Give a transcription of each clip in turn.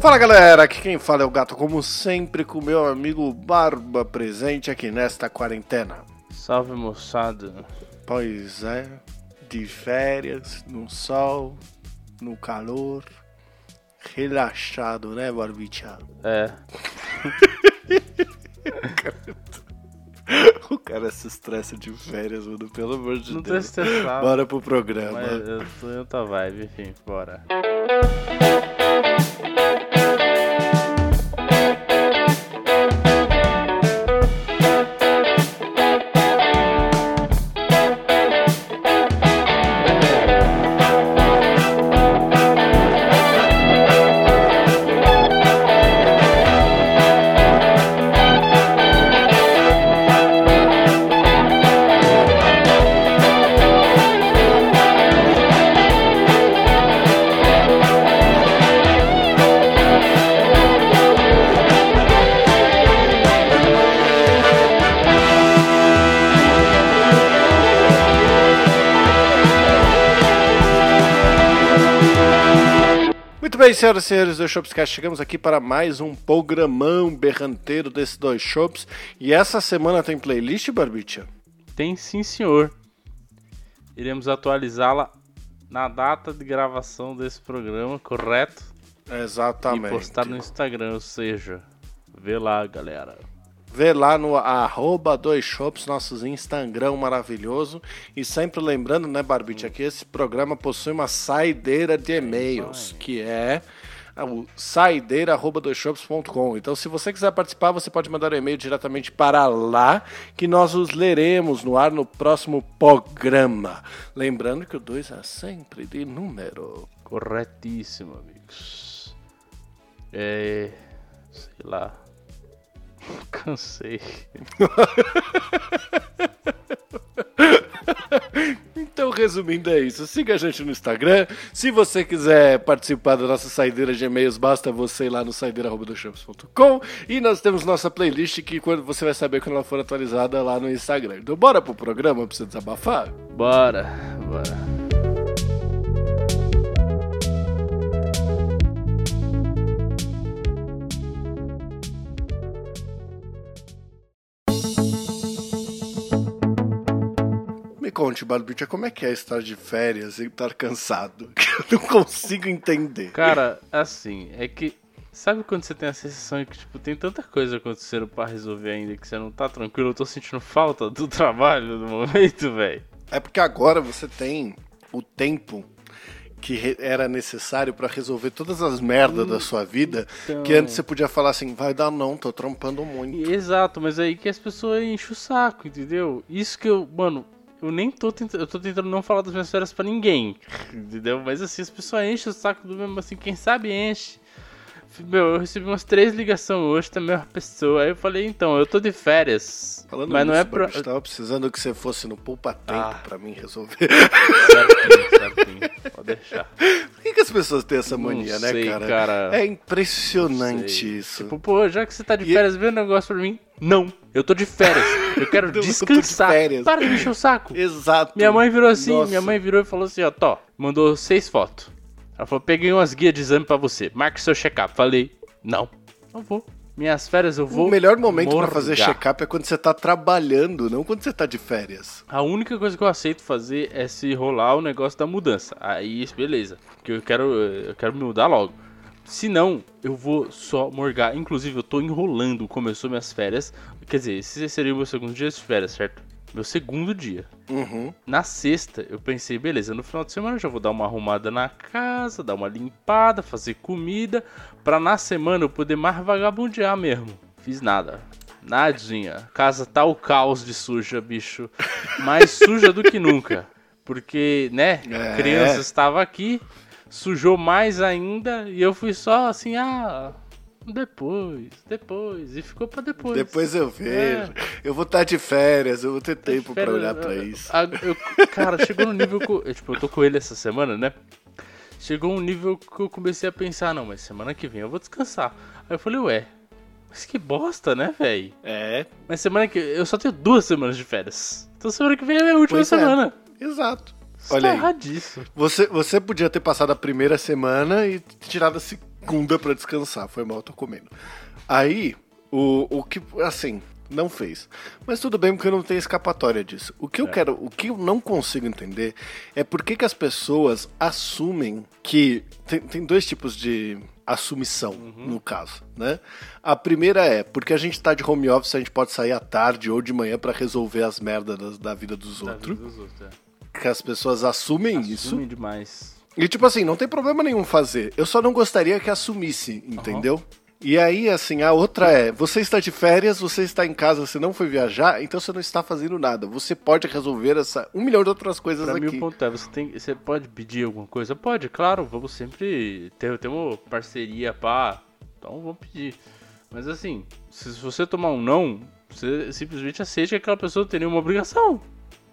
Fala galera, aqui quem fala é o gato, como sempre, com meu amigo Barba presente aqui nesta quarentena. Salve moçada. Pois é, de férias, no sol, no calor, relaxado, né, Barbicha? É. O cara se estressa de férias, mano, pelo amor de Não tô Deus. estressado. Bora pro programa. Mas eu tô em outra vibe, enfim, bora. Muito bem, senhoras e senhores do Shopscast, chegamos aqui para mais um programão berranteiro desses dois shops. E essa semana tem playlist, Barbicha? Tem sim, senhor. Iremos atualizá-la na data de gravação desse programa, correto? Exatamente. E postar no Instagram, ou seja, vê lá, galera. Vê lá no arroba dois shops, nossos Instagram maravilhoso. E sempre lembrando, né, Barbicha, que esse programa possui uma saideira de e-mails, que é o saideira.doisshops.com. Então, se você quiser participar, você pode mandar um e-mail diretamente para lá, que nós os leremos no ar no próximo programa. Lembrando que o 2 é sempre de número. Corretíssimo, amigos. É. Sei lá. Cansei. Então, resumindo, é isso. Siga a gente no Instagram. Se você quiser participar da nossa saideira de e-mails, basta você ir lá no saideira.com. E nós temos nossa playlist que quando você vai saber quando ela for atualizada lá no Instagram. Então, bora pro programa pra você desabafar? Bora, bora. Conte, Barbicha, como é que é estar de férias e estar cansado? Eu não consigo entender. Cara, assim, é que. Sabe quando você tem a sensação de que, tipo, tem tanta coisa acontecendo pra resolver ainda que você não tá tranquilo? Eu tô sentindo falta do trabalho no momento, velho. É porque agora você tem o tempo que era necessário pra resolver todas as merdas da sua vida, Então. que antes você podia falar assim, vai dar não, tô trampando muito. Exato, mas aí que as pessoas enchem o saco, entendeu? Isso que eu, mano, eu nem tô tentando, eu tô tentando não falar das minhas férias pra ninguém, entendeu? Mas assim, as pessoas enchem o saco do mesmo, assim, quem sabe enche. Meu, eu recebi umas três ligações hoje da mesma pessoa, aí eu falei, então, eu tô de férias, Falando mas não nisso, é pra... Barbicha, tava precisando que você fosse no Poupa Tempo Ah. pra mim resolver. Certinho, certinho, pode deixar. Por que, que as pessoas têm essa Não mania, né, sei, cara? cara. É impressionante isso. Tipo, pô, já que você tá de E- férias, vê um negócio pra mim. Não, eu tô de férias. Eu quero Eu tô de descansar. férias. Para de me encher o saco. Exato. Minha mãe virou assim, Nossa. minha mãe virou e falou assim, ó, Tó, mandou seis fotos. Ela falou, peguei umas guias de exame pra você, marque seu check-up. Falei, não, não vou. Minhas férias eu vou O melhor momento pra morgar. fazer check-up é quando você tá trabalhando, não quando você tá de férias. A única coisa que eu aceito fazer é se rolar o negócio da mudança. Aí, beleza. Porque eu quero, eu quero me mudar logo. Se não, eu vou só morgar. Inclusive, eu tô enrolando. Começou minhas férias. Quer dizer, esse seria o meu segundo dia de férias, certo? Meu segundo dia. Uhum. Na sexta, eu pensei, beleza, no final de semana eu já vou dar uma arrumada na casa, dar uma limpada, fazer comida, pra na semana eu poder mais vagabundear mesmo. Fiz nada. Nadinha. Casa tá o caos de suja, bicho. Mais suja do que nunca. Porque, né, É. criança estava aqui, sujou mais ainda, e eu fui só assim, ah, depois, depois, e ficou pra depois. Depois eu vejo. Eu vou estar de férias, eu vou ter tempo pra Férias, olhar pra eu- isso. a- eu- cara, chegou no nível que eu, tipo, eu tô com ele essa semana, né? Chegou um nível que eu comecei a pensar, não, mas semana que vem eu vou descansar. Aí eu falei, ué, mas que bosta, né, velho? É, Mas semana que eu só tenho duas semanas de férias. Então semana que vem é a minha última Pois é. semana. exato. Olha tá erradíssimo. Você, você podia ter passado a primeira semana e tirado a se- segunda pra descansar. Foi mal, tô comendo. Aí, o, o que, assim, não fez. Mas tudo bem, porque eu não tenho escapatória disso. O que eu quero, o que eu não consigo entender é por que, que as pessoas assumem que. Tem, tem dois tipos de assumição, no caso, né? A primeira é, porque a gente tá de home office, a gente pode sair à tarde ou de manhã pra resolver as merdas da, da vida dos Da outros. vida dos outros, é. Que as pessoas assumem isso. Assume demais. E tipo assim, não tem problema nenhum fazer. Eu só não gostaria que assumisse, entendeu? E aí, assim, a outra é: você está de férias, você está em casa, você não foi viajar, então você não está fazendo nada. Você pode resolver essa um milhão de outras coisas Pra mim aqui. o ponto é, você, tem, você pode pedir alguma coisa? Pode, claro, vamos sempre ter, ter uma parceria, pá. Então vamos pedir. Mas assim, se você tomar um não, você simplesmente aceite que aquela pessoa não tem nenhuma obrigação.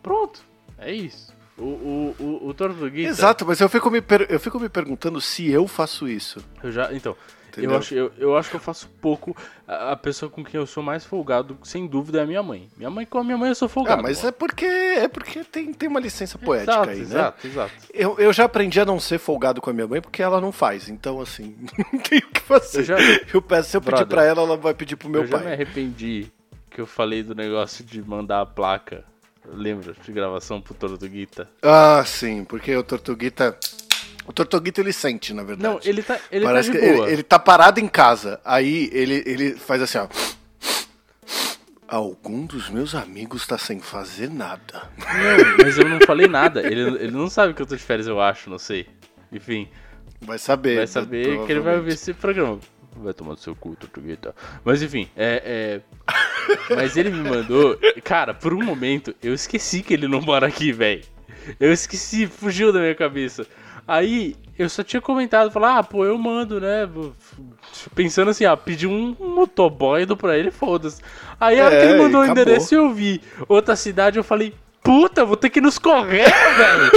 Pronto, é isso. O, o, o, o Tortuguita, Exato, mas eu fico, me per- eu fico me perguntando se eu faço isso. eu já, então, Entendeu? eu acho, eu, eu acho que eu faço pouco. A, a pessoa com quem eu sou mais folgado, sem dúvida, é a minha mãe. Minha mãe, com a minha mãe eu sou Ah, folgado. mas mano. é porque é porque tem, tem uma licença poética exato, aí, né? exato, exato. Eu, eu já aprendi a não ser folgado com a minha mãe porque ela não faz. Então, assim, não tem o que fazer. Eu já- Eu peço, se eu pedir Brother, pra ela, ela vai pedir pro meu eu já me pai. arrependi que eu falei do negócio de mandar a placa. Lembra de gravação pro Tortuguita? Ah, sim, porque o Tortuguita. O Tortuguita ele sente, na verdade. Não, ele tá, ele Parece tá que boa. ele, ele tá parado em casa. Aí ele, ele faz assim, ó. Algum dos meus amigos tá sem fazer nada. Não, mas eu não falei nada. Ele, ele não sabe que eu tô de férias, eu acho, não sei. Enfim, Vai saber. vai saber que ele vai ouvir esse programa. Vai tomar seu cu, Tortuguita. Mas enfim, é, é... Mas ele me mandou... Cara, por um momento, eu esqueci que ele não mora aqui, velho. Eu esqueci, fugiu da minha cabeça. Aí, eu só tinha comentado, falar, ah, pô, eu mando, né? Pensando assim, ah, pedi um, um motoboy indo pra ele, foda-se. Aí, a hora que É, ele mandou o acabou. endereço e eu vi outra cidade, eu falei, puta, vou ter que ir nos correr, velho.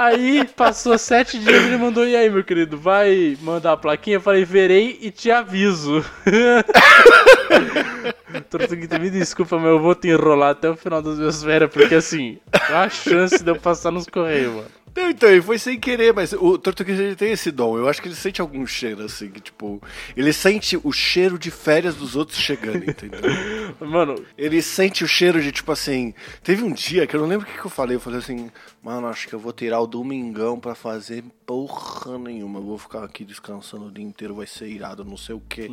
Aí passou sete dias ele mandou, e aí, meu querido, vai mandar a plaquinha? Eu falei, verei e te aviso. Tortuguita, me desculpa, mas eu vou te enrolar até o final das minhas férias, porque assim, a chance de eu passar nos correios, mano. Não, então, ele foi sem querer, mas o Tortuguita ele tem esse dom. Eu acho que ele sente algum cheiro, assim, que, tipo. Ele sente o cheiro de férias dos outros chegando, entendeu? Mano, Ele sente o cheiro de, tipo assim. Teve um dia que eu não lembro o que, que eu falei. Eu falei assim, mano, acho que eu vou tirar o domingão pra fazer porra nenhuma. Eu vou ficar aqui descansando o dia inteiro, vai ser irado, não sei o quê.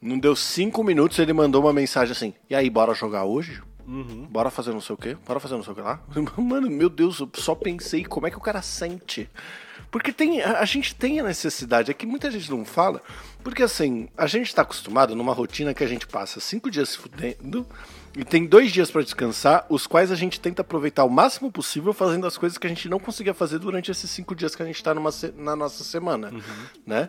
Não deu cinco minutos, ele mandou uma mensagem assim: E aí, bora jogar hoje? Bora fazer não sei o quê? Bora fazer não sei o que lá? Mano, meu Deus, eu só pensei como é que o cara sente. Porque tem, a, a gente tem a necessidade, é que muita gente não fala, porque assim, a gente tá acostumado numa rotina que a gente passa cinco dias se fudendo e tem dois dias pra descansar, os quais a gente tenta aproveitar o máximo possível fazendo as coisas que a gente não conseguia fazer durante esses cinco dias que a gente tá numa, se- na nossa semana, né?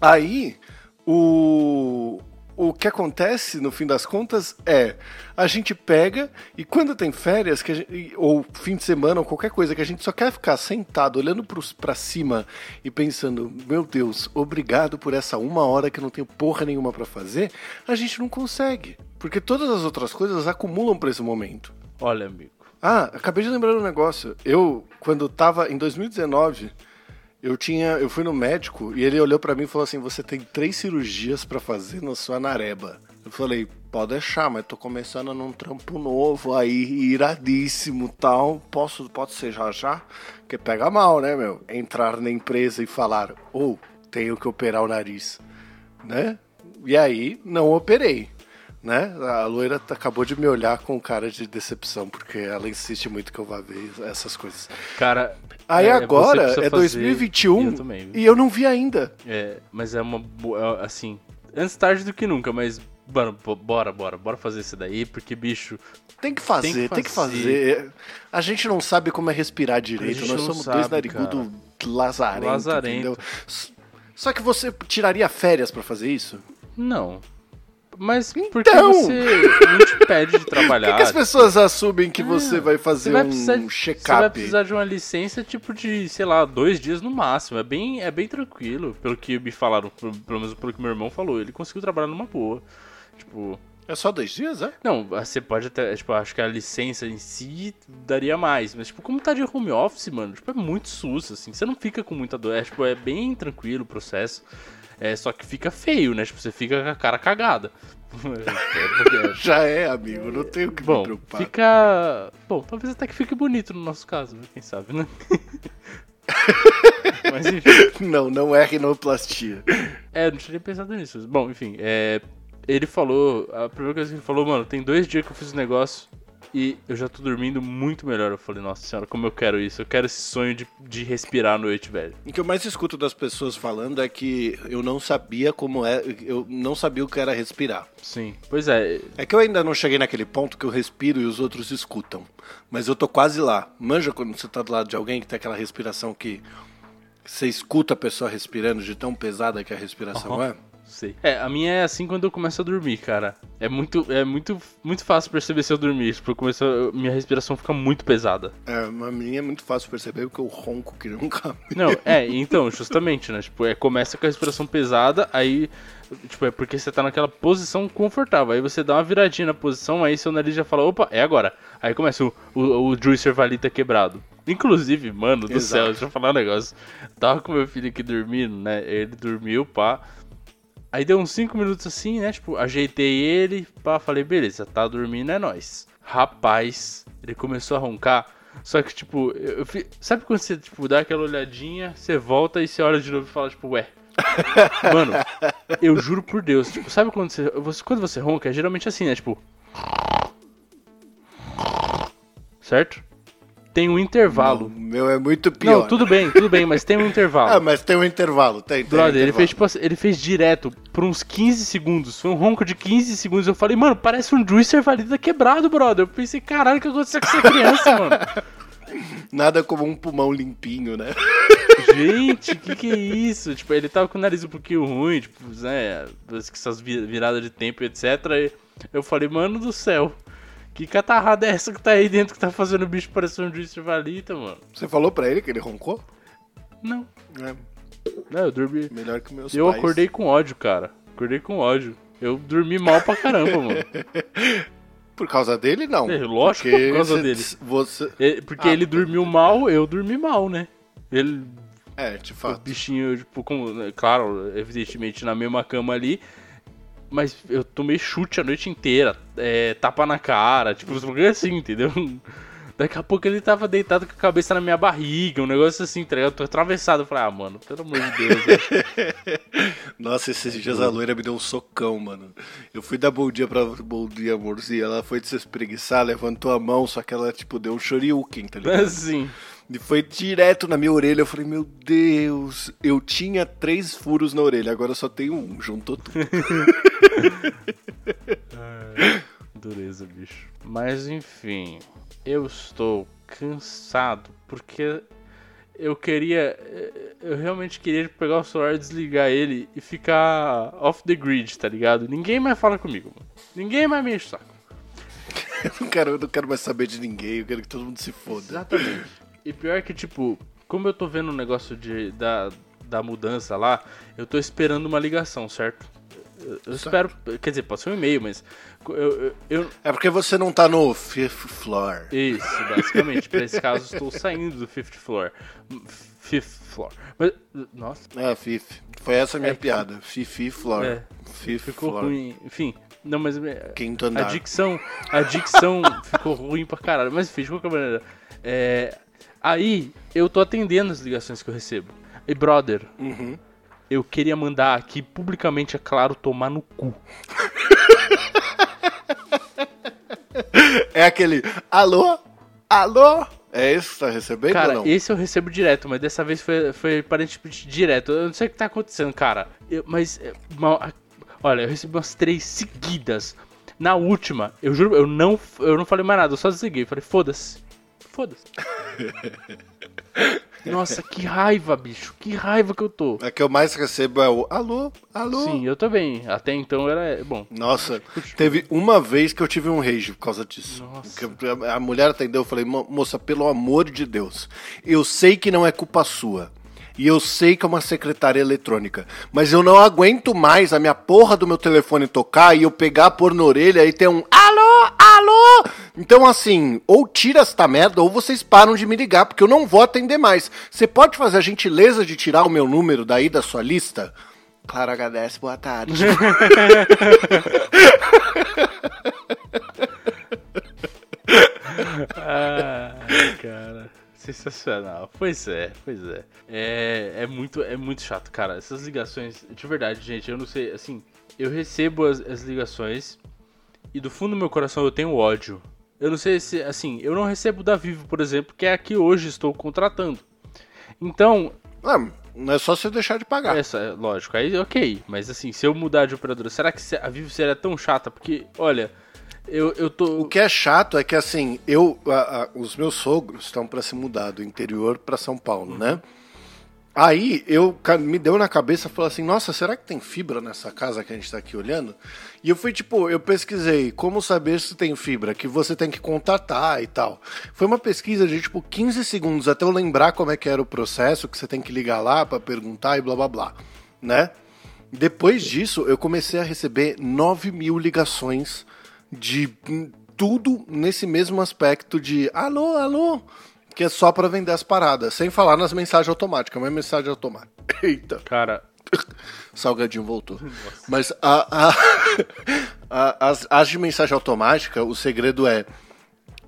Aí, o, o que acontece, no fim das contas, é a gente pega e quando tem férias, que a gente- ou fim de semana, ou qualquer coisa, que a gente só quer ficar sentado, olhando pra cima e pensando, meu Deus, obrigado por essa uma hora que eu não tenho porra nenhuma pra fazer, a gente não consegue. Porque todas as outras coisas acumulam pra esse momento. olha, amigo. Ah, acabei de lembrar um negócio. Eu, quando tava em 2019, eu tinha, eu fui no médico e ele olhou pra mim e falou assim: "Você tem três cirurgias pra fazer na sua nareba". Eu falei: "Pode deixar, mas tô começando num trampo novo aí, iradíssimo, tal. Posso, pode ser já já? Porque pega mal, né, meu? Entrar na empresa e falar: "Ou tenho que operar o nariz", né? E aí não operei né? A loira t- acabou de me olhar com cara de decepção, porque ela insiste muito que eu vá ver essas coisas. Cara. Aí é, agora você precisa é fazer- 2021 e eu também, e eu não vi ainda. É, mas é uma boa. Assim, antes tarde do que nunca, mas. Mano, bo- bora, bora, bora fazer isso daí, porque, bicho. Tem que fazer, tem Tem que que fazer. A gente não sabe como é respirar direito, nós somos sabe, dois narigudos lazarento, Lazarento. entendeu? Só que você tiraria férias pra fazer isso? Não. Mas porque Então! você não te pede de Por trabalhar. que, que as pessoas assumem que você vai fazer Você vai, um precisar, você vai check-up? precisar de uma licença tipo de, sei lá, dois dias no máximo. É bem, é bem tranquilo, pelo que me falaram, pelo menos pelo que meu irmão falou. Ele conseguiu trabalhar numa boa. Tipo, É só dois dias, é? Não, você pode até, tipo, acho que a licença em si daria mais, mas tipo, como tá de home office, mano, tipo, é muito sus, assim, você não fica com muita dor, é, tipo, é bem tranquilo o processo, é, só que fica feio, né, tipo, você fica com a cara cagada. Já é, amigo, não tenho que Bom, me preocupar. fica... Bom, talvez até que fique bonito no nosso caso, né? quem sabe, né? mas enfim. Não, não é rinoplastia. É, não tinha nem pensado nisso. Bom, enfim, é, ele falou, a primeira coisa que ele falou, mano, tem dois dias que eu fiz o negócio e eu já tô dormindo muito melhor. Eu falei, nossa senhora, como eu quero isso. Eu quero esse sonho de, de respirar à noite, velho. O que eu mais escuto das pessoas falando é que eu não sabia como é, eu não sabia o que era respirar. Sim. Pois é, É que eu ainda não cheguei naquele ponto que eu respiro e os outros escutam. Mas eu tô quase lá. Manja quando você tá do lado de alguém que tem aquela respiração que você escuta a pessoa respirando de tão pesada que a respiração Aham. é? Sei. É, a minha é assim quando eu começo a dormir, cara. É muito, é muito, muito fácil perceber se eu dormir. Tipo, eu começo a- minha respiração fica muito pesada. É, a minha é muito fácil perceber porque eu ronco que nunca. Não, é, então, justamente, né? Tipo, é, começa com a respiração pesada, aí. Tipo, é porque você tá naquela posição confortável. Aí você dá uma viradinha na posição, aí seu nariz já fala, opa, é agora. Aí começa o, o, o juicer valita quebrado. Inclusive, mano do Exato. céu, deixa eu falar um negócio. Tava com meu filho aqui dormindo, né? Ele dormiu, pá. Aí deu uns 5 minutos assim, né? Tipo, ajeitei ele, pá, falei, beleza, tá dormindo, é nóis. Rapaz, ele começou a roncar. Só que, tipo, eu, eu fi- sabe quando você, tipo, dá aquela olhadinha, você volta e você olha de novo e fala, tipo, ué. Mano, eu juro por Deus, tipo, sabe quando você, você- Quando você ronca, é geralmente assim, né? Tipo. Certo? Tem um intervalo. O meu é muito pior. Não, tudo bem, tudo bem, mas tem um intervalo. Ah, mas tem um intervalo, tem, tem Brother, um ele fez, tipo, assim, ele fez direto por uns 15 segundos. Foi um ronco de 15 segundos. Eu falei, mano, parece um juicer valida quebrado, brother. Eu pensei, caralho, o que aconteceu com essa criança, mano? Nada como um pulmão limpinho, né? Gente, que que é isso? Tipo, ele tava com o nariz um pouquinho ruim, tipo, né, essas vi- viradas de tempo, etc. Eu falei, mano do céu, que catarrada é essa que tá aí dentro que tá fazendo o bicho parecer um juicer valita, mano? Você falou pra ele que ele roncou? Não, É, não, eu dormi. melhor que meus Eu pais. acordei com ódio, cara. Acordei com ódio. Eu dormi mal pra caramba, mano. Por causa dele, não. É, lógico, Porque por causa você- dele. Você... É, Porque Ah, ele dormiu mal, eu dormi mal, né? Ele, É, de o fato. bichinho, tipo, como, né, claro, evidentemente na mesma cama ali. Mas eu tomei chute a noite inteira, é, tapa na cara, tipo, uns bagulho assim, entendeu? Daqui a pouco ele tava deitado com a cabeça na minha barriga, um negócio assim, tá ligado? Eu tô atravessado. Eu falei, ah, mano, pelo amor de Deus. Nossa, esses dias a loira me deu um socão, mano. Eu fui dar bom dia pra bom dia, amorzinho. Ela foi se espreguiçar, levantou a mão, só que ela, tipo, deu um shoryuken, tá ligado? Assim. E foi direto na minha orelha. Eu falei, meu Deus, eu tinha três furos na orelha, agora eu só tenho um. Juntou tudo. Dureza, bicho. Mas enfim, eu estou cansado porque eu queria. Eu realmente queria pegar o celular, desligar ele e ficar off the grid, tá ligado? Ninguém mais fala comigo, mano. Ninguém mais me enche o saco. Eu não, quero, eu não quero mais saber de ninguém, eu quero que todo mundo se foda. Exatamente. E pior que, tipo, como eu tô vendo o negócio de, da, da mudança lá, eu tô esperando uma ligação, certo? Eu, eu espero. Quer dizer, pode ser um e-mail, mas. Eu, eu, É porque você não tá no fifth floor. Isso, basicamente. Pra esse caso, estou saindo do fifth floor. Fifth floor. Mas, nossa, É, fifth. Foi essa a minha É que- piada. Fifth floor. É, Fifth ficou floor. ruim. Enfim, não, mas. é, Quinto A andar. dicção, a dicção ficou ruim pra caralho. Mas enfim, de qualquer maneira. É, aí, eu tô atendendo as ligações que eu recebo. E, brother, Uhum. eu queria mandar aqui publicamente, é claro, tomar no cu. É aquele alô? Alô? É esse que tá recebendo ou Cara, não? esse eu recebo direto, mas dessa vez foi, foi aparentemente direto. Eu não sei o que tá acontecendo, cara. Eu- mas, é, mal- olha, eu recebi umas três seguidas. Na última, eu juro, eu não, eu não falei mais nada, eu só desliguei. Falei, foda-se. Foda-se. Nossa, que raiva, bicho. Que raiva que eu tô. A que eu mais recebo é o alô? Alô? Sim, eu também. Até então era. Bom. Nossa, teve uma vez que eu tive um rage por causa disso. Nossa. A- mulher atendeu, eu falei, "Mo- moça, pelo amor de Deus, eu sei que não é culpa sua. E eu sei que é uma secretária eletrônica. Mas eu não aguento mais a minha porra do meu telefone tocar e eu pegar, pôr na orelha e ter um alô, alô. Então, assim, ou tira esta merda ou vocês param de me ligar, porque eu não vou atender mais. Você pode fazer a gentileza de tirar o meu número daí da sua lista? Claro, agradece, boa tarde. ah, cara. Sensacional. Pois é, pois é. É, é, muito, é muito chato, cara. Essas ligações, de verdade, gente, eu não sei, assim, eu recebo as, as ligações e do fundo do meu coração eu tenho ódio. Eu não sei se, assim, eu não recebo da Vivo, por exemplo, que é a que hoje estou contratando. Então. Ah, não é só você deixar de pagar. Essa, lógico, aí ok. Mas assim, se eu mudar de operadora, será que a Vivo seria tão chata? Porque, olha, eu, eu tô. O que é chato é que assim, eu. A, a, os meus sogros estão para se mudar do interior para São Paulo, uhum. né? Aí eu me deu na cabeça falou assim, nossa, será que tem fibra nessa casa que a gente está aqui olhando? E eu fui tipo, eu pesquisei como saber se tem fibra, que você tem que contatar e tal. Foi uma pesquisa de tipo 15 segundos até eu lembrar como é que era o processo, que você tem que ligar lá para perguntar e blá blá blá, né? Depois disso, eu comecei a receber 9 mil ligações de tudo nesse mesmo aspecto de alô, alô, que é só para vender as paradas, sem falar nas mensagens automáticas, mas mensagem automática. Eita. Cara. Salgadinho voltou. Nossa. Mas a, a, a, as, as de mensagem automática, o segredo é.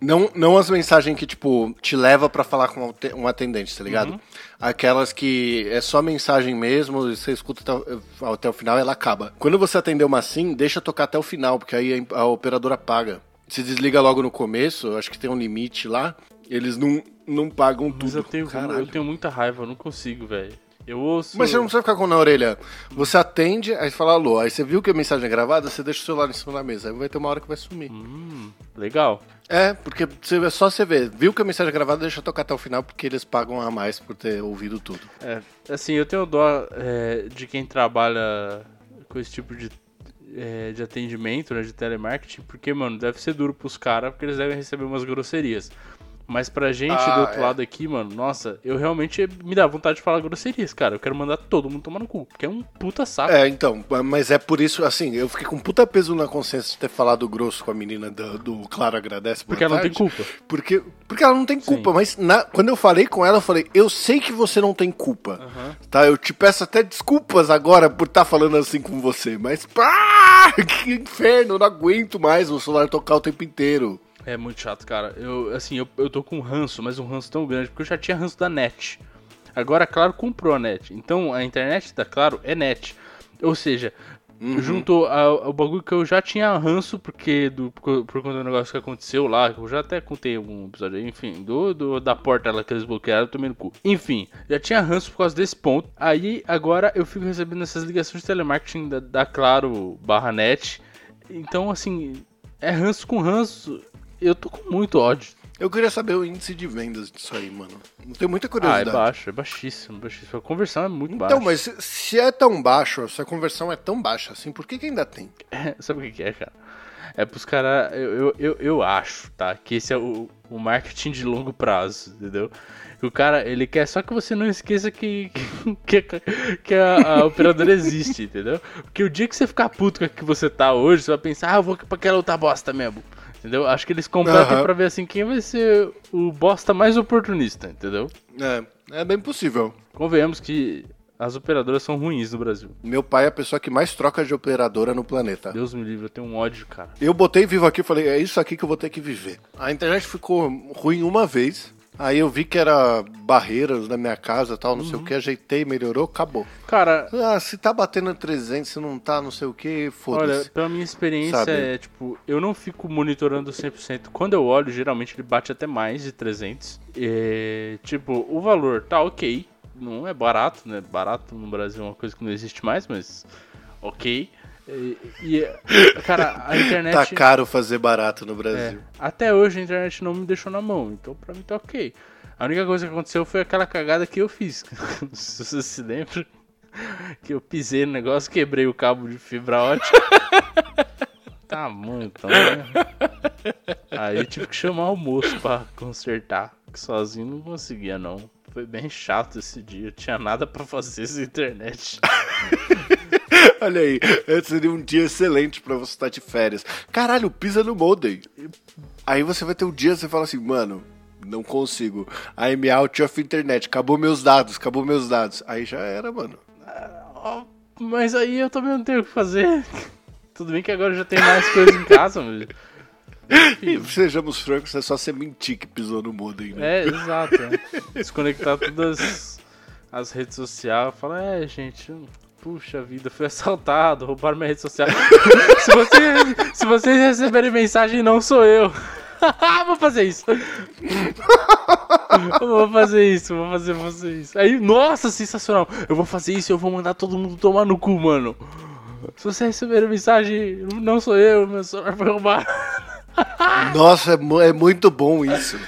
Não, não as mensagens que, tipo, te leva para falar com um atendente, tá ligado? Uhum. Aquelas que é só mensagem mesmo, você escuta até, até o final e ela acaba. Quando você atender uma assim, deixa tocar até o final, porque aí a, a operadora paga. Se desliga logo no começo, acho que tem um limite lá, eles não, não pagam Mas tudo. Mas eu tenho, eu tenho muita raiva, eu não consigo, velho. Eu ouço. Mas você não precisa ficar com na orelha. Você atende, aí fala alô. Aí você viu que a mensagem é gravada, você deixa o celular em cima da mesa. Aí vai ter uma hora que vai sumir. Hum, legal. É, porque é só você ver. Viu que a mensagem é gravada, deixa tocar até o final, porque eles pagam a mais por ter ouvido tudo. É, assim, eu tenho dó é, de quem trabalha com esse tipo de, é, de atendimento, né, de telemarketing, porque, mano, deve ser duro pros caras, porque eles devem receber umas grosserias. Mas pra gente ah, do outro é. lado aqui, mano, nossa, eu realmente me dá vontade de falar grosserias, cara. Eu quero mandar todo mundo tomar no cu, porque é um puta saco. É, então, mas é por isso, assim, eu fiquei com puta peso na consciência de ter falado grosso com a menina do, do Claro Agradece. Porque ela tarde, não tem culpa. Porque, porque ela não tem culpa, Sim. mas na, quando eu falei com ela, eu falei, eu sei que você não tem culpa, uhum. tá? Eu te peço até desculpas agora por estar tá falando assim com você, mas pá, que inferno, eu não aguento mais o celular tocar o tempo inteiro. É muito chato, cara. Eu, assim, eu, eu tô com um ranço, mas um ranço tão grande, porque eu já tinha ranço da net. Agora, Claro comprou a net. Então, a internet da Claro é net. Ou seja, uhum. junto ao, ao, bagulho que eu já tinha ranço, porque do, por, por conta do negócio que aconteceu lá, que eu já até contei algum episódio aí, enfim, do, do, da porta lá que eles bloquearam, eu tomei no cu. Enfim, já tinha ranço por causa desse ponto. Aí, agora eu fico recebendo essas ligações de telemarketing da, da Claro barra net. Então, assim, é ranço com ranço eu tô com muito ódio. Eu queria saber o índice de vendas disso aí, mano. Não tenho muita curiosidade. Ah, é baixo, é baixíssimo, baixíssimo. A conversão é muito então, baixa. Então, mas se é tão baixo, se a conversão é tão baixa assim, por que, que ainda tem? Sabe o que é, cara? É pros caras. Eu, eu, eu, eu, acho, tá? Que esse é o, o marketing de longo prazo, entendeu? O cara, ele quer só que você não esqueça que, que, que a, a operadora existe, entendeu? Porque o dia que você ficar puto com a que você tá hoje, você vai pensar, ah, eu vou pra aquela outra bosta mesmo. Entendeu? Acho que eles competem uhum. pra ver assim quem vai ser o bosta mais oportunista, entendeu? É, é bem possível. Convenhamos que as operadoras são ruins no Brasil. Meu pai é a pessoa que mais troca de operadora no planeta. Deus me livre, eu tenho um ódio, cara. Eu botei vivo aqui e falei, é isso aqui que eu vou ter que viver. A internet ficou ruim uma vez. Aí eu vi que era barreiras na minha casa tal, não uhum. sei o uhum. que, ajeitei, melhorou, acabou. Cara. Ah, se tá batendo 300, se não tá, não sei o que, foda-se. Olha, pela minha experiência, Sabe? é tipo, eu não fico monitorando 100%. Quando eu olho, geralmente ele bate até mais de 300. E, tipo, o valor tá ok. Não é barato, né? Barato no Brasil é uma coisa que não existe mais, mas ok. E, e, cara, a internet. tá caro fazer barato no Brasil. É, até hoje a internet não me deixou na mão, então pra mim tá ok. A única coisa que aconteceu foi aquela cagada que eu fiz. se você se lembra, que eu pisei no negócio, quebrei o cabo de fibra ótica. tá muito, né? Aí eu tive que chamar o moço pra consertar, que sozinho não conseguia não. foi bem chato esse dia. Eu tinha nada pra fazer sem internet. Olha aí, esse seria um dia excelente pra você estar de férias. Caralho, pisa no modem. Aí você vai ter um dia, você fala assim, mano, não consigo. I'm out of internet, acabou meus dados, acabou meus dados. Aí já era, mano. Ó, Mas aí eu também não tenho o que fazer. Tudo bem que agora eu já tenho mais coisas em casa, mas... E sejamos francos, é só você mentir que pisou no modem, né? É, exato. é. Desconectar todas as redes sociais. Falar, é, gente, puxa vida, fui assaltado, roubaram minha rede social. se, você, se vocês receberem mensagem, não sou eu. vou fazer isso. vou fazer isso, vou fazer, vou fazer isso. Aí, nossa, sensacional. Eu vou fazer isso, eu vou mandar todo mundo tomar no cu, mano. Se você receber mensagem, não sou eu, meu celular foi roubado. Nossa, é, é muito bom isso.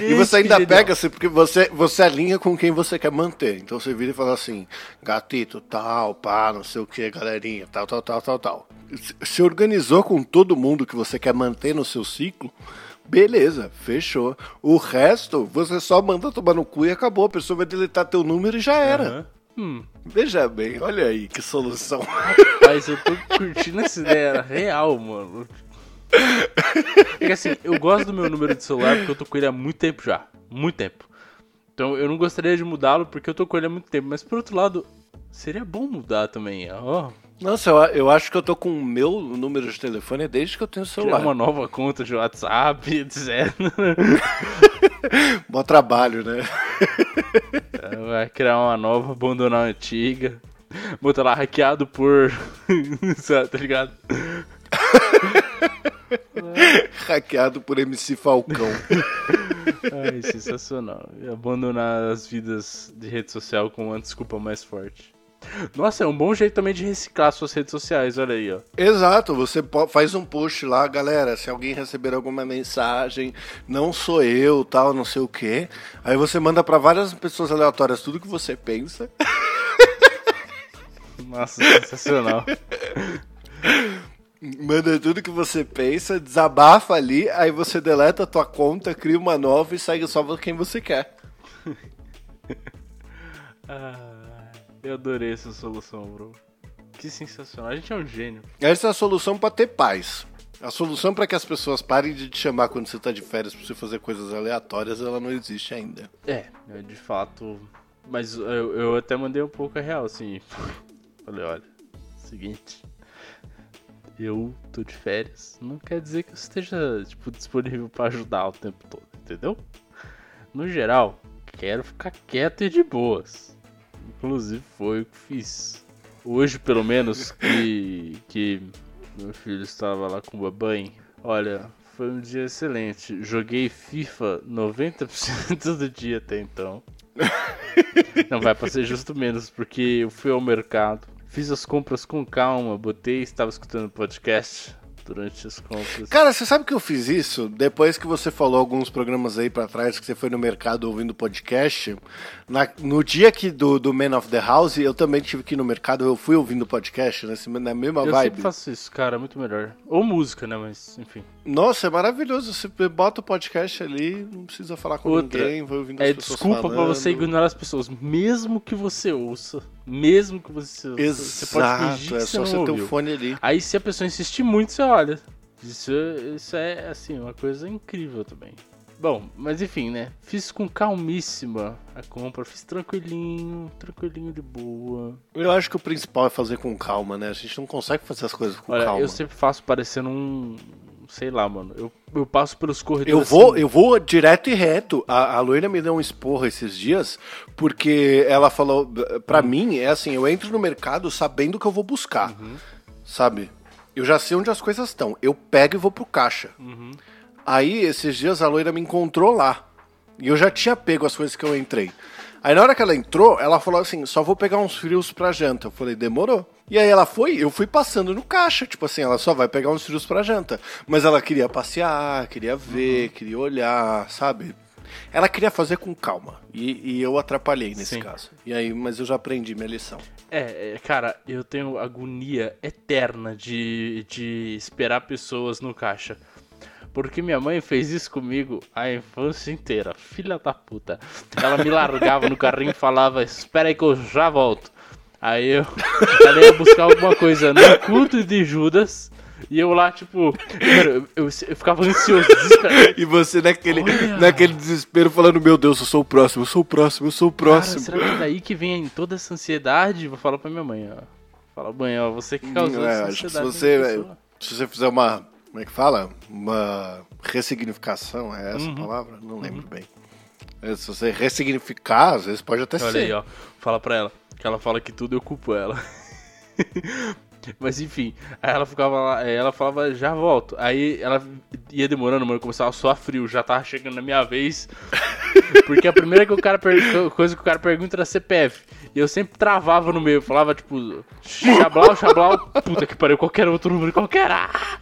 E você ainda pega, assim, porque você, você alinha com quem você quer manter. Então você vira e fala assim, gatito, tal, pá, não sei o que, galerinha, tal, tal, tal, tal, tal. Se- Se organizou com todo mundo que você quer manter no seu ciclo, beleza, fechou. O resto, você só manda tomar no cu e acabou. A pessoa vai deletar teu número e já era. Aham. Hum, Veja bem, olha aí que solução. mas eu tô curtindo essa ideia real, mano. É que assim, eu gosto do meu número de celular porque eu tô com ele há muito tempo já. Muito tempo. Então eu não gostaria de mudá-lo porque eu tô com ele há muito tempo. Mas por outro lado, seria bom mudar também. Ó, Nossa, eu, eu acho que eu tô com o meu número de telefone desde que eu tenho criar celular. uma nova conta de WhatsApp, etc. Bom trabalho, né? Vai criar uma nova, abandonar a antiga. Botar lá hackeado por. Tá ligado? Hackeado por MC Falcão. Ai, sensacional. E abandonar as vidas de rede social com uma desculpa mais forte. Nossa, é um bom jeito também de reciclar suas redes sociais, olha aí, ó. Exato, você faz um post lá, galera, se alguém receber alguma mensagem, não sou eu, tal, não sei o quê. Aí você manda pra várias pessoas aleatórias tudo que você pensa. Nossa, sensacional. Manda tudo que você pensa, desabafa ali, aí você deleta a tua conta, cria uma nova e segue só quem você quer. Ah, eu adorei essa solução, bro. Que sensacional. A gente é um gênio. Essa é a solução pra ter paz. A solução pra que as pessoas parem de te chamar quando você tá de férias pra você fazer coisas aleatórias, ela não existe ainda. É, é de fato. Mas eu, eu até mandei um pouco a real, assim. Falei, olha, seguinte. Eu tô de férias. Não quer dizer que eu esteja, tipo, disponível pra ajudar o tempo todo, entendeu? No geral, quero ficar quieto e de boas. Inclusive foi o que fiz. Hoje, pelo menos, que, que meu filho estava lá com o babanho. Olha, foi um dia excelente. Joguei FIFA 90% do dia até então. Não vai pra ser justo menos, porque eu fui ao mercado, fiz as compras com calma, botei, estava escutando podcast durante as compras. Cara, você sabe que eu fiz isso depois que você falou alguns programas aí pra trás que você foi no mercado ouvindo podcast. Na- no dia que do, do Man of the House, eu também tive que ir no mercado, eu fui ouvindo podcast nesse, na mesma Eu vibe. sempre faço isso, cara, é muito melhor. Ou música, né, mas enfim. Nossa, é maravilhoso. Você bota o podcast ali, não precisa falar com Outra, ninguém, vai ouvindo as É pessoas desculpa pra falando. você ignorar as pessoas, mesmo que você ouça, mesmo que você ouça, você pode Exato, fingir é que só você ter o fone ali. Aí se a pessoa insistir muito, você olha. Isso, isso é, assim, uma coisa incrível também. Bom, mas enfim, né? Fiz com calmíssima a compra, fiz tranquilinho, tranquilinho de boa. Eu acho que o principal é fazer com calma, né? A gente não consegue fazer as coisas com Olha, calma. eu sempre faço parecendo um. Sei lá, mano. Eu, eu passo pelos corredores. Eu vou, assim, eu vou direto e reto. A, a Luína me deu um esporro esses dias, porque ela falou, pra mim, é assim, eu entro no mercado sabendo o que eu vou buscar, sabe? Eu já sei onde as coisas estão. Eu pego e vou pro caixa. Aí, esses dias, a loira me encontrou lá. E eu já tinha pego as coisas que eu entrei. Aí, na hora que ela entrou, ela falou assim: só vou pegar uns frios pra janta. Eu falei: demorou. E aí ela foi, eu fui passando no caixa. Tipo assim, ela só vai pegar uns frios pra janta. Mas ela queria passear, queria ver, queria olhar, sabe? Ela queria fazer com calma. E, e eu atrapalhei nesse Sim. caso. E aí, mas eu já aprendi minha lição. É, é, cara, eu tenho agonia eterna de, de esperar pessoas no caixa. Porque minha mãe fez isso comigo a infância inteira. Filha da puta. Ela me largava no carrinho e falava: Espera aí que eu já volto. Aí eu, ela ia buscar alguma coisa no culto de Judas. E eu lá, tipo, eu, eu, eu ficava ansioso. E você naquele, Olha. naquele desespero falando, meu Deus, eu sou o próximo, eu sou o próximo, eu sou o Cara, próximo. será que é daí que vem toda essa ansiedade? Vou falar pra minha mãe, ó. Fala, mãe, ó, você que causou Hum, é, essa que se ansiedade. você, pessoa. se você fizer uma, como é que fala? Uma ressignificação, é essa a Uhum. palavra? Não lembro bem. É, se você ressignificar, às vezes pode até Olha ser. aí, ó. Fala pra ela. Que ela fala que tudo eu culpo ela. Mas enfim, aí ela ficava lá, aí ela falava, já volto. Aí ela ia demorando, mano, começava a frio, já tava chegando na minha vez. Porque a primeira que o cara coisa que o cara pergunta era CPF. E eu sempre travava no meio, falava tipo, xablau, xablau, puta que pariu, qualquer outro número, qualquer.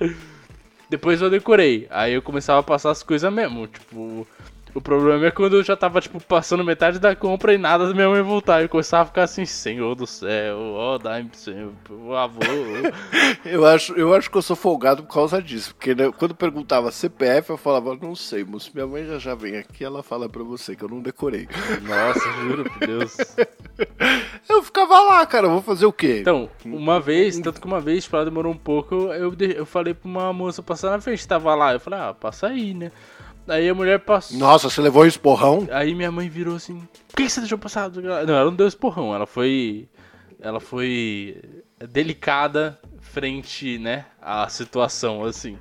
Depois eu decorei. Aí eu começava a passar as coisas mesmo. Tipo, o problema é quando eu já tava, tipo, passando metade da compra e nada da minha mãe voltar. Eu começava a ficar assim, Senhor do céu, ó, dá-me, Senhor, por favor. Eu acho, eu acho que eu sou folgado por causa disso. Porque né, quando perguntava CPF, eu falava, não sei, moço. Minha mãe já já vem aqui, ela fala pra você que eu não decorei. Nossa, juro por Deus. Eu ficava lá, cara, eu vou fazer o quê? Então, uma vez, tanto que uma vez, tipo, ela demorou um pouco, eu, eu falei pra uma moça passar na frente, tava lá. Eu falei, ah, passa aí, né? Aí a mulher passou. Nossa, você levou um esporrão? Aí minha mãe virou assim, por que, você deixou passar? Não, ela não deu esporrão, ela foi. Ela foi delicada frente, né, à situação, assim.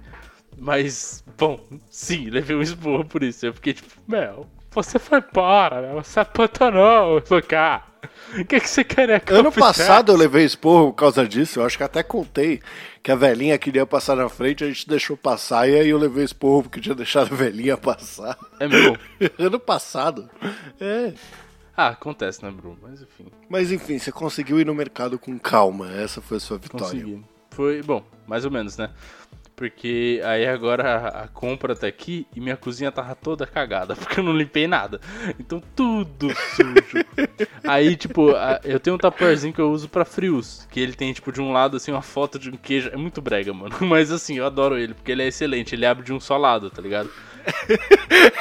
Mas, bom, sim, levei um esporro por isso. Eu fiquei tipo, Mel, você foi para, né? Você apantanou, seu cá. O que, que você quer que eu Ano passado eu levei esporro por causa disso. Eu acho que até contei que a velhinha queria passar na frente, a gente deixou passar e aí eu levei esporro porque tinha deixado a velhinha passar. É mesmo? ano passado. É. Ah, acontece, né, Bruno? Mas enfim, Mas enfim, você conseguiu ir no mercado com calma. Essa foi a sua vitória. consegui. Foi, bom, mais ou menos, né? Porque aí agora a, a compra tá aqui e minha cozinha tava toda cagada, porque eu não limpei nada. Então tudo sujo. aí, tipo, a- eu tenho um tapuerzinho que eu uso pra frios, que ele tem, tipo, de um lado, assim, uma foto de um queijo. É muito brega, mano. Mas assim, eu adoro ele, porque ele é excelente. Ele abre de um só lado, tá ligado?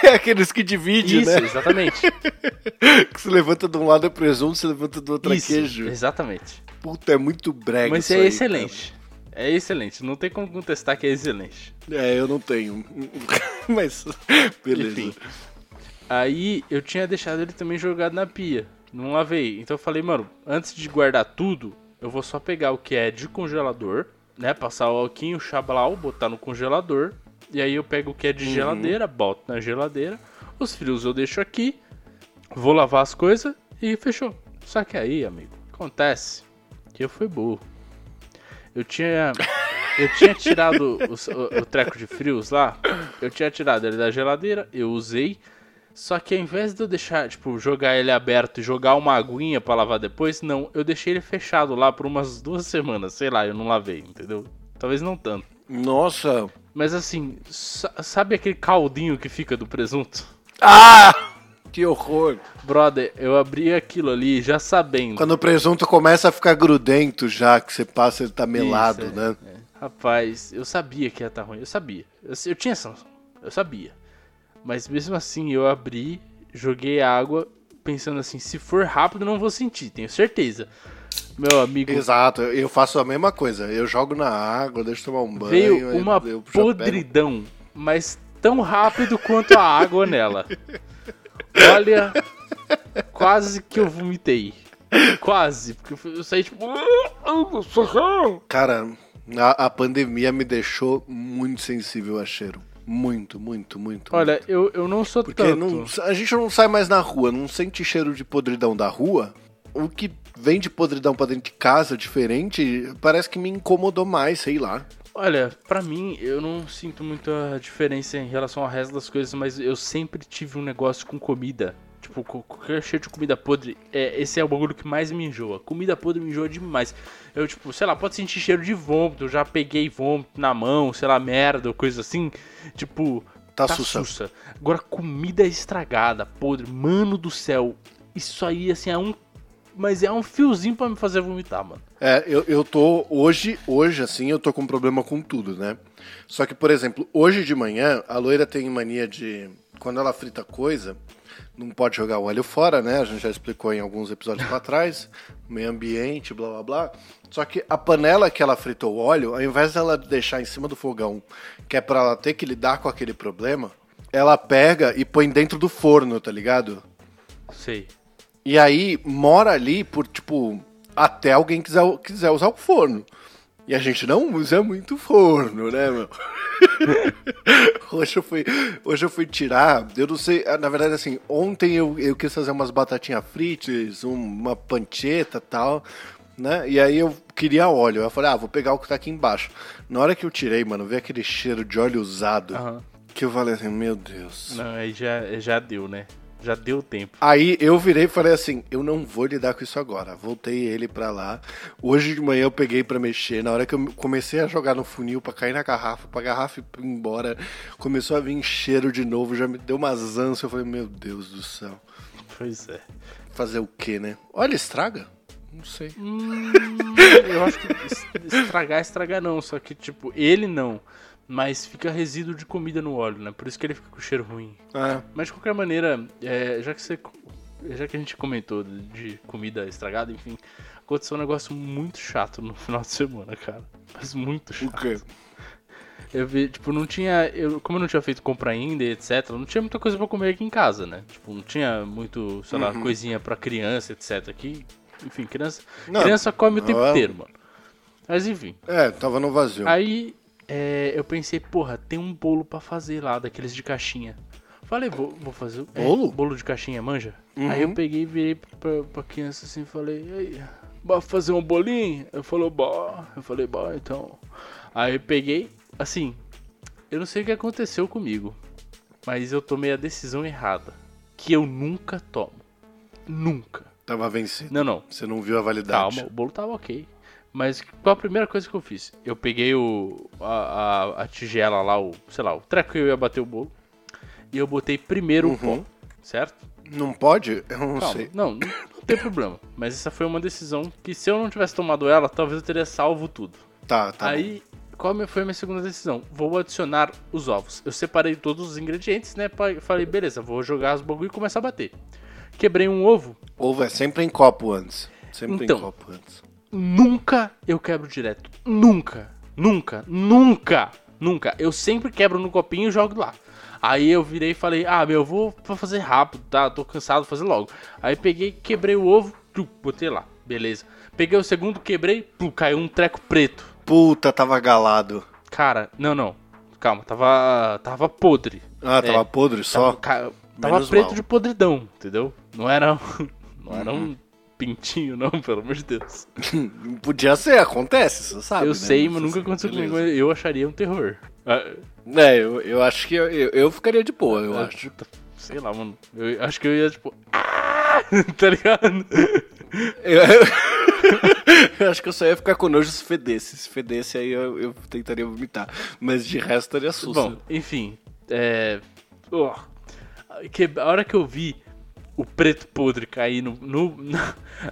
É aqueles que divide, Isso, né? exatamente. Que se levanta de um lado é presunto, se levanta do outro é Isso, queijo. exatamente. Puta, é muito brega Mas isso é aí, excelente. É excelente, não tem como contestar que é excelente. É, eu não tenho. Mas, beleza. Enfim. Aí eu tinha deixado ele também jogado na pia. Não lavei. Então eu falei, mano, antes de guardar tudo, eu vou só pegar o que é de congelador, né? Passar o alquinho, o chablau, botar no congelador. E aí eu pego o que é de geladeira, boto na geladeira. Os frios eu deixo aqui. Vou lavar as coisas e fechou. Só que aí, amigo, acontece que eu fui burro. Eu tinha. Eu tinha tirado os- o, o treco de frios lá. Eu tinha tirado ele da geladeira, eu usei. Só que ao invés de eu deixar, tipo, jogar ele aberto e jogar uma aguinha pra lavar depois, não. Eu deixei ele fechado lá por umas duas semanas. Sei lá, eu não lavei, entendeu? Talvez não tanto. Nossa. Mas assim, sa- sabe aquele caldinho que fica do presunto? Ah! Que horror. Brother, eu abri aquilo ali já sabendo. Quando o presunto começa a ficar grudento já, que você passa, ele tá melado, Isso, é, né? é. Rapaz, eu sabia que ia estar ruim, eu sabia. Eu, eu tinha essa noção, eu sabia. Mas mesmo assim, eu abri, joguei água, pensando assim, se for rápido não vou sentir, tenho certeza. Meu amigo, Exato, eu eu faço a mesma coisa. Eu jogo na água, deixo tomar um banho. veio uma eu pego- podridão, mas tão rápido quanto a água nela. Olha, quase que eu vomitei. Quase, porque eu saí tipo... Cara, a, a pandemia me deixou muito sensível a cheiro. Muito, muito, muito. Olha, eu, eu não sou Porque tanto... não- a gente não sai mais na rua, não sente cheiro de podridão da rua. O que vem de podridão pra dentro de casa, diferente, parece que me incomodou mais, sei lá. Olha, pra mim, eu não sinto muita diferença em relação ao resto das coisas, mas eu sempre tive um negócio com comida. Tipo, qualquer cheiro de comida podre, é, esse é o bagulho que mais me enjoa. Comida podre me enjoa demais. Eu, tipo, sei lá, pode sentir cheiro de vômito, eu já peguei vômito na mão, sei lá, merda ou coisa assim. Tipo, Tá tá sussa. sussa. Agora, comida estragada, podre, mano do céu. Isso aí, assim, é um mas é um fiozinho pra me fazer vomitar, mano. É, eu, eu tô. Hoje, hoje, assim, eu tô com problema com tudo, né? Só que, por exemplo, hoje de manhã, a loira tem mania de. Quando ela frita coisa, não pode jogar o óleo fora, né? A gente já explicou em alguns episódios pra trás. Meio ambiente, blá blá blá. Só que a panela que ela fritou o óleo, ao invés dela deixar em cima do fogão, que é pra ela ter que lidar com aquele problema, ela pega e põe dentro do forno, tá ligado? Sei. E aí mora ali por, tipo, até alguém quiser, quiser usar o forno. E a gente não usa muito forno, né, meu? hoje, eu fui, hoje eu fui tirar, eu não sei, ah, na verdade, assim, ontem eu, eu quis fazer umas batatinhas fritas, uma pancheta e tal, né? E aí eu queria óleo. Eu falei, ah, vou pegar o que tá aqui embaixo. Na hora que eu tirei, mano, veio aquele cheiro de óleo usado. Aham. Que eu falei assim, meu Deus. Não, aí já, já deu, né? Já deu tempo. Aí eu virei e falei assim, eu não vou lidar com isso agora. Voltei ele pra lá. Hoje de manhã eu peguei pra mexer. Na hora que eu comecei a jogar no funil pra cair na garrafa, pra garrafa ir embora, começou a vir cheiro de novo, já me deu umas ânsias. Eu falei, meu Deus do céu. Pois é. Fazer o quê, né? Olha, estraga. Não sei. Hum, eu acho que es- estragar, estragar não. Só que, tipo, ele não. Mas fica resíduo de comida no óleo, né? Por isso que ele fica com cheiro ruim. Ah, Mas de qualquer maneira, é, já que você. Já que a gente comentou de- comida estragada, enfim, aconteceu um negócio muito chato no final de semana, cara. Mas muito o chato. quê? Eu vi, tipo, não tinha. Eu, como eu não tinha feito compra ainda, etc., não tinha muita coisa pra comer aqui em casa, né? Tipo, não tinha muito, sei lá, coisinha pra criança, etc. Aqui, enfim, criança. Não, criança come o tempo inteiro, mano. Mas enfim. É, tava no vazio. Aí é, eu pensei, porra, tem um bolo pra fazer lá, daqueles de caixinha. Falei, vou, vou fazer. é, Bolo? bolo de caixinha, manja? Uhum. Aí eu peguei e virei pra, pra criança assim e falei, e aí, bora fazer um bolinho? Eu falei, bora. Eu falei, bora então. Aí eu peguei, assim, eu não sei o que aconteceu comigo, mas eu tomei a decisão errada. Que eu nunca tomo. Nunca. Tava vencido. Não, não. Você não viu a validade. Calma, o bolo tava ok. Mas qual a primeira coisa que eu fiz? Eu peguei o, a, a, a tigela lá, o, sei lá, o treco que eu ia bater o bolo. E eu botei primeiro o pó, Uhum. certo? Não pode? Eu não Calma, sei. não, não, tem problema. Mas essa foi uma decisão que se eu não tivesse tomado ela, talvez eu teria salvo tudo. Tá, tá. Aí, qual foi a minha segunda decisão? Vou adicionar os ovos. Eu separei todos os ingredientes, né? Falei, beleza, vou jogar os bagulho e começar a bater. Quebrei um ovo, Ovo é sempre em copo antes. Sempre Então. em copo antes. Nunca eu quebro direto. Nunca. Nunca. Nunca. Nunca. Eu sempre quebro no copinho e jogo lá. Aí eu virei e falei, ah, meu, eu vou fazer rápido, tá? Tô cansado, vou fazer logo. Aí peguei, quebrei o ovo, tu, botei lá. Beleza. Peguei o segundo, quebrei, pum, caiu um treco preto. Puta, tava galado. Cara, não, não. Calma, tava. Tava podre. Ah, tava É, podre só? Tava, ca- tava preto mal. de podridão, entendeu? Não era. Não era Uhum. um pintinho, não, pelo amor de Deus. Podia ser, acontece, você sabe. eu né? sei, mas nunca aconteceu beleza. comigo. Eu acharia um terror. Ah, É, eu, eu acho que eu, eu, eu ficaria de boa, eu ah, acho. puta, sei lá, mano. Eu acho que eu ia, tipo. Tá ligado? Eu, eu- acho que eu só ia ficar com nojo se fedesse. Se fedesse, aí eu, eu tentaria vomitar. Mas de resto, ele assusta. Bom, enfim. É. ó, que- a hora que eu vi o preto podre cair no, no-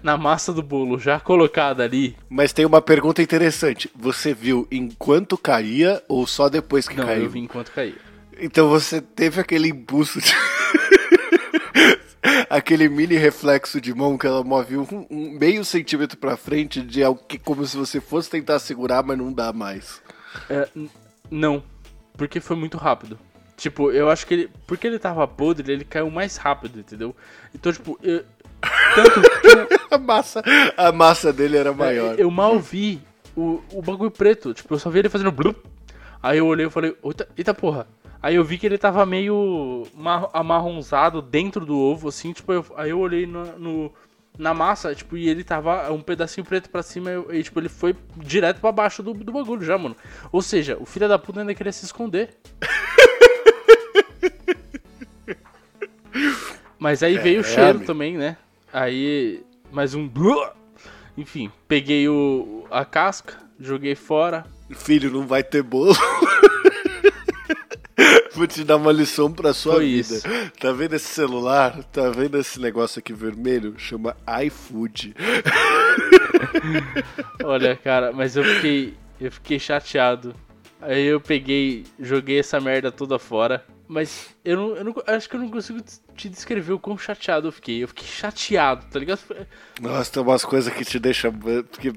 na, massa do bolo já colocada ali. Mas tem uma pergunta interessante. Você viu enquanto caía ou só depois que Não, caiu? eu vi enquanto caía. Então você teve aquele impulso de... aquele mini reflexo de mão que ela move um, um meio centímetro pra frente de algo que como se você fosse tentar segurar, mas não dá mais. É, não, porque foi muito rápido. Tipo, eu acho que ele. Porque ele tava podre, ele caiu mais rápido, entendeu? Então, tipo, eu, tanto A massa, a massa dele era eu, maior. eu mal vi o, o bagulho preto. Tipo, eu só vi ele fazendo blup. Aí eu olhei e falei, eita, porra. Aí eu vi que ele tava meio mar- amarronzado dentro do ovo, assim, tipo, eu- aí eu olhei no, no- na massa, tipo, e ele tava um pedacinho preto pra cima, e tipo, ele foi direto pra baixo do, do bagulho já, mano. Ou seja, o filho da puta ainda queria se esconder. Mas aí veio o cheiro amigo. também, né? Aí, mais um. Enfim, peguei o, a casca, joguei fora. Filho, não vai ter bolo. Vou te dar uma lição pra sua Foi vida. isso. Tá vendo esse celular? Tá vendo esse negócio aqui vermelho? Chama iFood. Olha, cara, mas eu fiquei. Eu fiquei chateado. Aí eu peguei, joguei essa merda toda fora. Mas eu não, eu não. Acho que eu não consigo te descrever o quão chateado eu fiquei. Eu fiquei chateado, tá ligado? Nossa, tem umas coisas que te deixam. Porque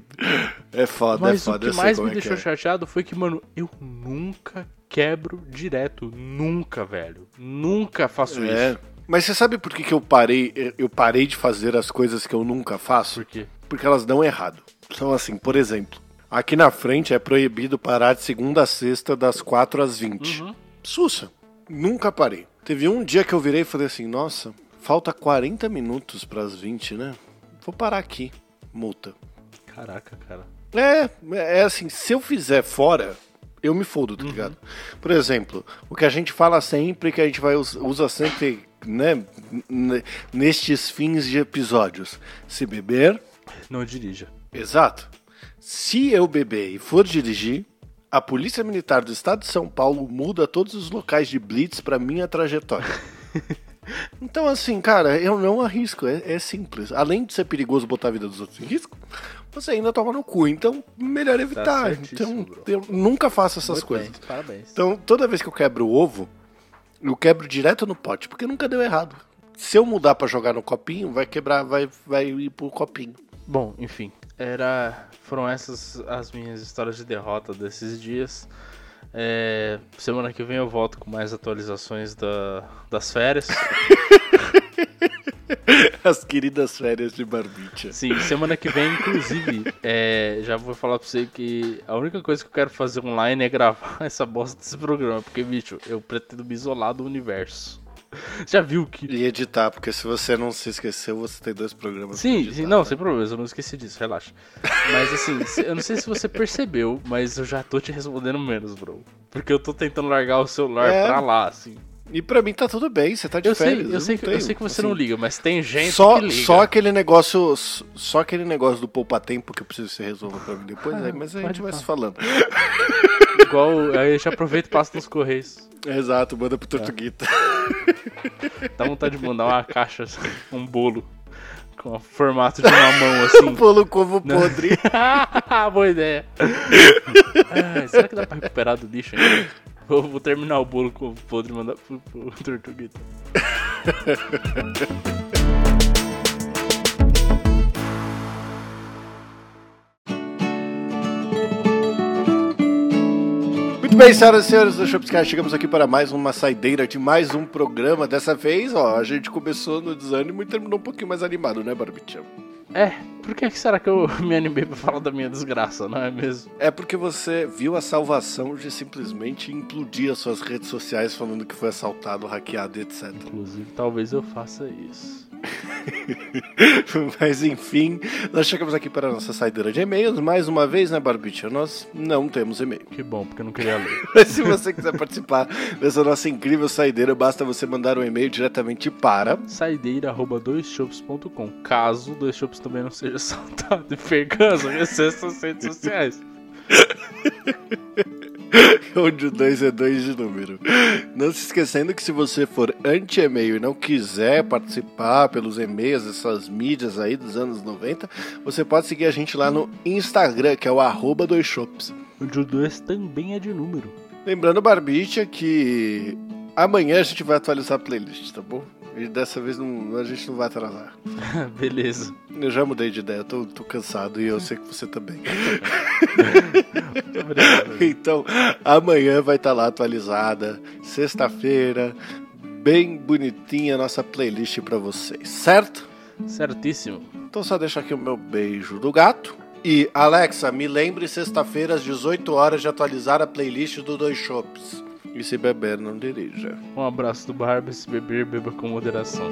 é foda, Mas é foda. o que mais me é que deixou é. chateado foi que, mano, eu nunca quebro direto. Nunca, velho. Nunca faço É. isso. Mas você sabe por que, que eu parei? Eu parei de fazer as coisas que eu nunca faço? Por quê? Porque elas dão errado. São assim, por exemplo, aqui na frente é proibido parar de segunda a sexta, das 4 às 20. Uhum. Sussa, nunca parei. Teve um dia que eu virei e falei assim: nossa, falta 40 minutos para as 20, né? Vou parar aqui. Multa. Caraca, cara. É, é assim, se eu fizer fora, eu me fodo, tá ligado? Por exemplo, o que a gente fala sempre, que a gente vai us- usa sempre, né, nestes fins de episódios. Se beber, Não dirija. exato. Se eu beber e for dirigir, a Polícia Militar do Estado de São Paulo muda todos os locais de blitz pra minha trajetória. Então, assim, cara, eu não arrisco, é, é simples. Além de ser perigoso botar a vida dos outros em risco, você ainda toma no cu. Então, melhor evitar. certíssimo, então, eu nunca faço essas Muito coisas. bem, parabéns. Então, toda vez que eu quebro o ovo, eu quebro direto no pote, porque nunca deu errado. Se eu mudar pra jogar no copinho, vai quebrar, vai, vai ir pro copinho. Bom, enfim, era foram essas as minhas histórias de derrota desses dias. É, semana que vem eu volto com mais atualizações da, das férias. As queridas férias de barbicha. Sim, semana que vem, inclusive, é, já vou falar pra você que a única coisa que eu quero fazer online é gravar essa bosta desse programa. Porque, bicho, eu pretendo me isolar do universo. Já viu que. E editar, porque se você não se esqueceu, você tem dois programas. Sim, editar, sim, não, tá? sem problema, eu não esqueci disso, relaxa. Mas assim, eu não sei se você percebeu, mas eu já tô te respondendo menos, bro. Porque eu tô tentando largar o celular É. pra lá, assim. E pra mim tá tudo bem, você tá de Eu sei, férias. eu sei, que, eu sei que você assim, não liga, mas tem gente Só, que liga. só aquele negócio. Só aquele negócio do poupa-tempo que eu preciso que você resolva pra mim depois, Ah, aí, mas a gente vai se falando. Igual, aí já aproveito e passo nos correios. Exato, manda Tá. pro Tortuguita. Dá vontade de mandar uma caixa, um bolo, com o formato de uma mão, assim. Polo como Não. podre. Boa ideia. Será que dá pra recuperar do lixo ainda? Vou, vou terminar o bolo com o podre e mandar pro, pro Tortuguita. Muito bem, senhoras e senhores do Shopscast, chegamos aqui para mais uma saideira de mais um programa. Dessa vez, ó, a gente começou no desânimo e terminou um pouquinho mais animado, né, Barbicha? É, por que será que eu me animei pra falar da minha desgraça, não é mesmo? É porque você viu a salvação de simplesmente implodir as suas redes sociais falando que foi assaltado, hackeado etc. Inclusive, talvez eu faça isso. Mas enfim, nós chegamos aqui para a nossa saideira de e-mails. Mais uma vez, né, Barbicha? Nós não temos e-mail. Que bom, porque eu não queria ler. Mas se você quiser participar dessa nossa incrível saideira, basta você mandar um e-mail diretamente para Saideira.doisshops.com Caso Dois Shops também não seja assaltado e perca as acesse as redes sociais. Onde o 2 é 2 de número. Não se esquecendo que se você for anti-e-mail e não quiser participar pelos e-mails dessas mídias aí dos anos 90, você pode seguir a gente lá no Instagram, que é o arroba dois shops. O de 2 também é de número. Lembrando, Barbicha, que amanhã a gente vai atualizar a playlist, tá bom? E dessa vez não- a gente não vai atrasar. Beleza. Eu já mudei de ideia, eu tô, tô cansado e eu sei que você também. Obrigado. Então, amanhã vai estar lá atualizada, sexta-feira, bem bonitinha a nossa playlist pra vocês, certo? Certíssimo. Então só deixa aqui o meu beijo do gato. E Alexa, me lembre sexta-feira às 18 horas de atualizar a playlist do Dois Shops. E se beber, não dirija. Um abraço do Barba. Se beber, beba com moderação.